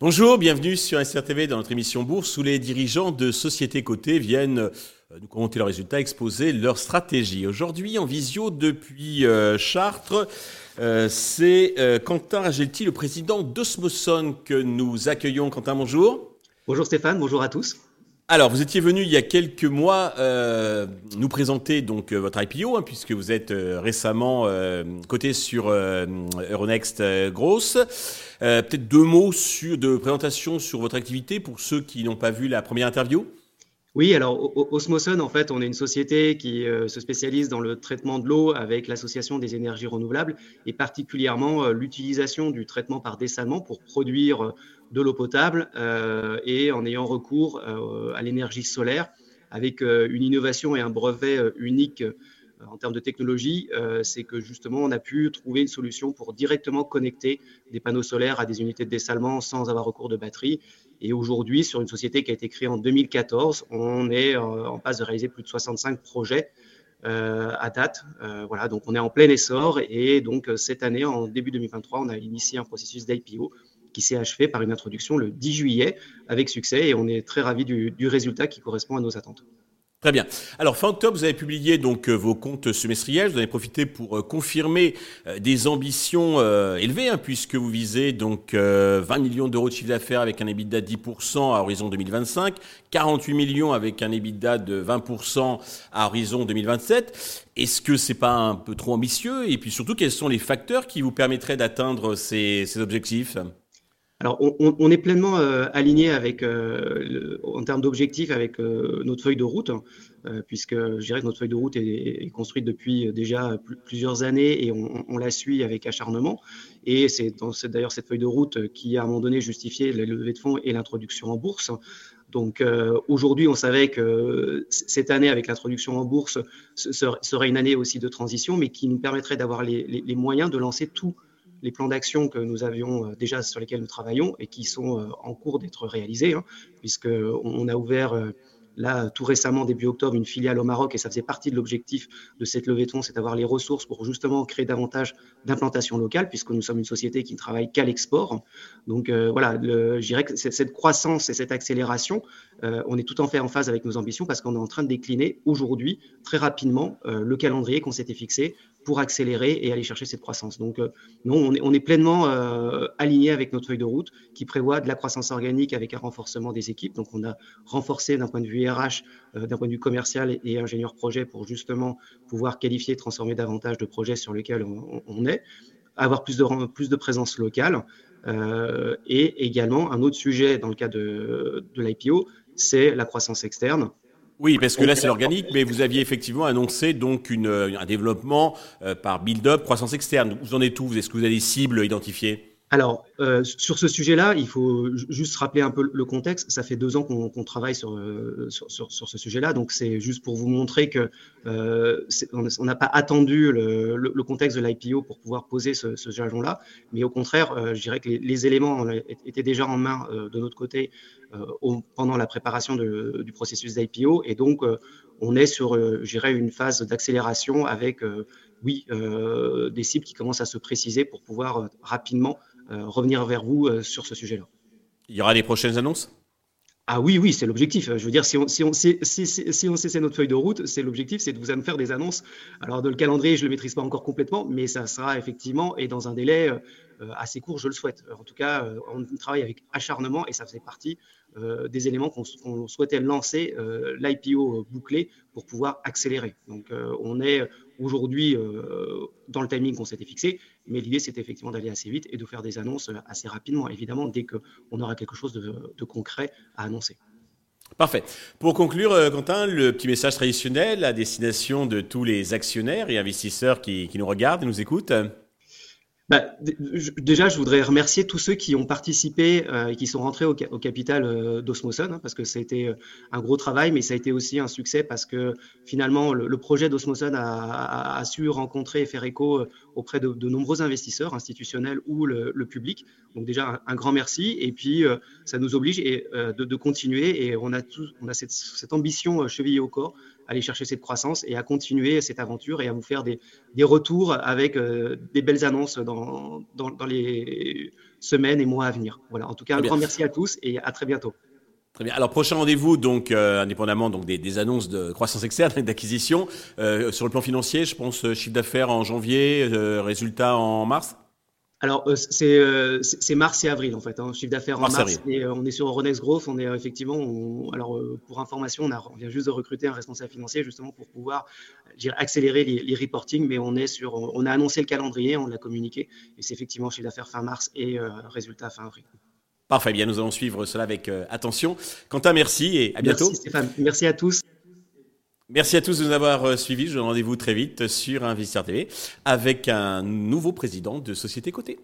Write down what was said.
Bonjour, bienvenue sur SRTV dans notre émission Bourse où les dirigeants de sociétés cotées viennent euh, nous commenter leurs résultats, exposer leur stratégie. Aujourd'hui en visio depuis euh, Chartres, euh, c'est Quentin Ragelti, le président d'Osmoson que nous accueillons. Quentin, bonjour. Bonjour Stéphane, bonjour à tous. Alors, vous étiez venu il y a quelques mois euh, nous présenter donc euh, votre IPO, hein, puisque vous êtes euh, récemment coté sur Euronext Gross. Peut-être deux mots sur, de présentation sur votre activité pour ceux qui n'ont pas vu la première interview. Oui, alors Osmoson, en fait, on est une société qui se spécialise dans le traitement de l'eau avec l'association des énergies renouvelables et particulièrement l'utilisation du traitement par dessalement pour produire de l'eau potable euh, et en ayant recours euh, à l'énergie solaire avec euh, une innovation et un brevet unique en termes de technologie, c'est que justement on a pu trouver une solution pour directement connecter des panneaux solaires à des unités de dessalement sans avoir recours de batterie. Et aujourd'hui, sur une société qui a été créée en 2014, on est en passe de réaliser plus de 65 projets à date. voilà, donc on est en plein essor et donc cette année, en début 2023, on a initié un processus d'IPO qui s'est achevé par une introduction le 10 juillet avec succès et on est très ravis du, résultat qui correspond à nos attentes. Très bien. Alors fin octobre, vous avez publié donc euh, vos comptes semestriels. Vous en avez profité pour euh, confirmer euh, des ambitions élevées, hein, puisque vous visez donc 20 millions d'euros de chiffre d'affaires avec un EBITDA de 10% à horizon 2025, 48 millions avec un EBITDA de 20% à horizon 2027. Est-ce que c'est pas un peu trop ambitieux? Et puis surtout, quels sont les facteurs qui vous permettraient d'atteindre ces objectifs? Alors, on, est pleinement euh, aligné avec, euh, en termes d'objectifs avec euh, notre feuille de route, hein, puisque je dirais que notre feuille de route est, construite depuis déjà plusieurs années et on, la suit avec acharnement. Et c'est d'ailleurs cette feuille de route qui, à un moment donné, justifié la levée de fonds et l'introduction en bourse. Donc aujourd'hui, on savait que cette année, avec l'introduction en bourse, serait une année aussi de transition, mais qui nous permettrait d'avoir les moyens de lancer tout les plans d'action que nous avions euh, déjà sur lesquels nous travaillons et qui sont euh, en cours d'être réalisés, hein, puisqu'on a ouvert euh, là tout récemment, début octobre, une filiale au Maroc et ça faisait partie de l'objectif de cette levée de fonds, c'est d'avoir les ressources pour justement créer davantage d'implantation locale, puisque nous sommes une société qui ne travaille qu'à l'export. Donc voilà, je dirais que cette croissance et cette accélération, on est tout en fait en phase avec nos ambitions parce qu'on est en train de décliner aujourd'hui très rapidement le calendrier qu'on s'était fixé pour accélérer et aller chercher cette croissance. Donc, euh, non, on est, pleinement euh, aligné avec notre feuille de route qui prévoit de la croissance organique avec un renforcement des équipes. Donc, on a renforcé d'un point de vue RH, euh, d'un point de vue commercial et, ingénieur projet pour justement pouvoir qualifier, transformer davantage de projets sur lesquels on, est, avoir plus de, plus de présence locale. et également, un autre sujet dans le cas de l'IPO, c'est la croissance externe. Oui, parce que là c'est l'organique, mais vous aviez effectivement annoncé donc une, un développement euh, par build-up, croissance externe. Vous en êtes où? Est-ce que vous avez des cibles identifiées alors, euh, sur ce sujet-là, il faut juste rappeler un peu le contexte. Ça fait deux ans qu'on travaille sur, euh, sur, sur, ce sujet-là, donc c'est juste pour vous montrer que euh, on n'a pas attendu le, contexte de l'IPO pour pouvoir poser ce, ce jalon-là, mais au contraire, euh, je dirais que les, éléments étaient déjà en main de notre côté pendant la préparation du processus d'IPO, et donc on est sur, je dirais, une phase d'accélération avec, oui, des cibles qui commencent à se préciser pour pouvoir rapidement euh, revenir vers vous euh, sur ce sujet-là. Il y aura des prochaines annonces? Ah oui, oui, c'est l'objectif. Je veux dire, si on, si on, si, si, on sait notre feuille de route, c'est l'objectif, c'est de vous faire des annonces. Alors, de le calendrier, je ne le maîtrise pas encore complètement, mais ça sera effectivement, et dans un délai euh, assez court, je le souhaite. En tout cas, on travaille avec acharnement et ça faisait partie des éléments qu'on souhaitait lancer, l'IPO bouclé, pour pouvoir accélérer. Donc, on est aujourd'hui dans le timing qu'on s'était fixé, mais l'idée, c'était effectivement d'aller assez vite et de faire des annonces euh, assez rapidement, évidemment, dès qu'on aura quelque chose de, concret à annoncer. Parfait. Pour conclure, euh, Quentin, le petit message traditionnel à destination de tous les actionnaires et investisseurs qui, nous regardent et nous écoutent. Bah, déjà, je voudrais remercier tous ceux qui ont participé euh, et qui sont rentrés au, capital euh, d'Osmoson, hein, parce que ça a été euh, un gros travail, mais ça a été aussi un succès parce que finalement, le, projet d'Osmoson a, su rencontrer et faire écho auprès de, nombreux investisseurs institutionnels ou le, public. Donc déjà, un, grand merci. Et puis, ça nous oblige de, continuer et on a, tout, on a cette, cette ambition chevillée au corps aller chercher cette croissance et à continuer cette aventure et à vous faire des, des retours avec euh, des belles annonces dans, dans, dans, les semaines et mois à venir. Voilà. En tout cas, un grand merci à tous et à très bientôt. Très bien. Alors prochain rendez-vous, donc euh, indépendamment donc des, des, annonces de croissance externe et d'acquisition euh, sur le plan financier, je pense chiffre d'affaires en janvier, résultat en mars. Alors, euh, euh, c'est mars et avril, en fait. Hein, chiffre d'affaires en mars. Et, euh, on est sur Euronext Growth. On est effectivement, alors, pour information, on, a, on, vient juste de recruter un responsable financier, justement, pour pouvoir dire, accélérer les, les reporting. Mais on est sur, on a annoncé le calendrier, on l'a communiqué. Et c'est effectivement chiffre d'affaires fin mars et résultat fin avril. Parfait. Bien, nous allons suivre cela avec attention. Quentin, merci et à bientôt. Merci Stéphane. Merci à tous. Merci à tous de nous avoir euh, suivis. Je vous rendez-vous très vite sur Investisseur TV avec un nouveau président de société cotée.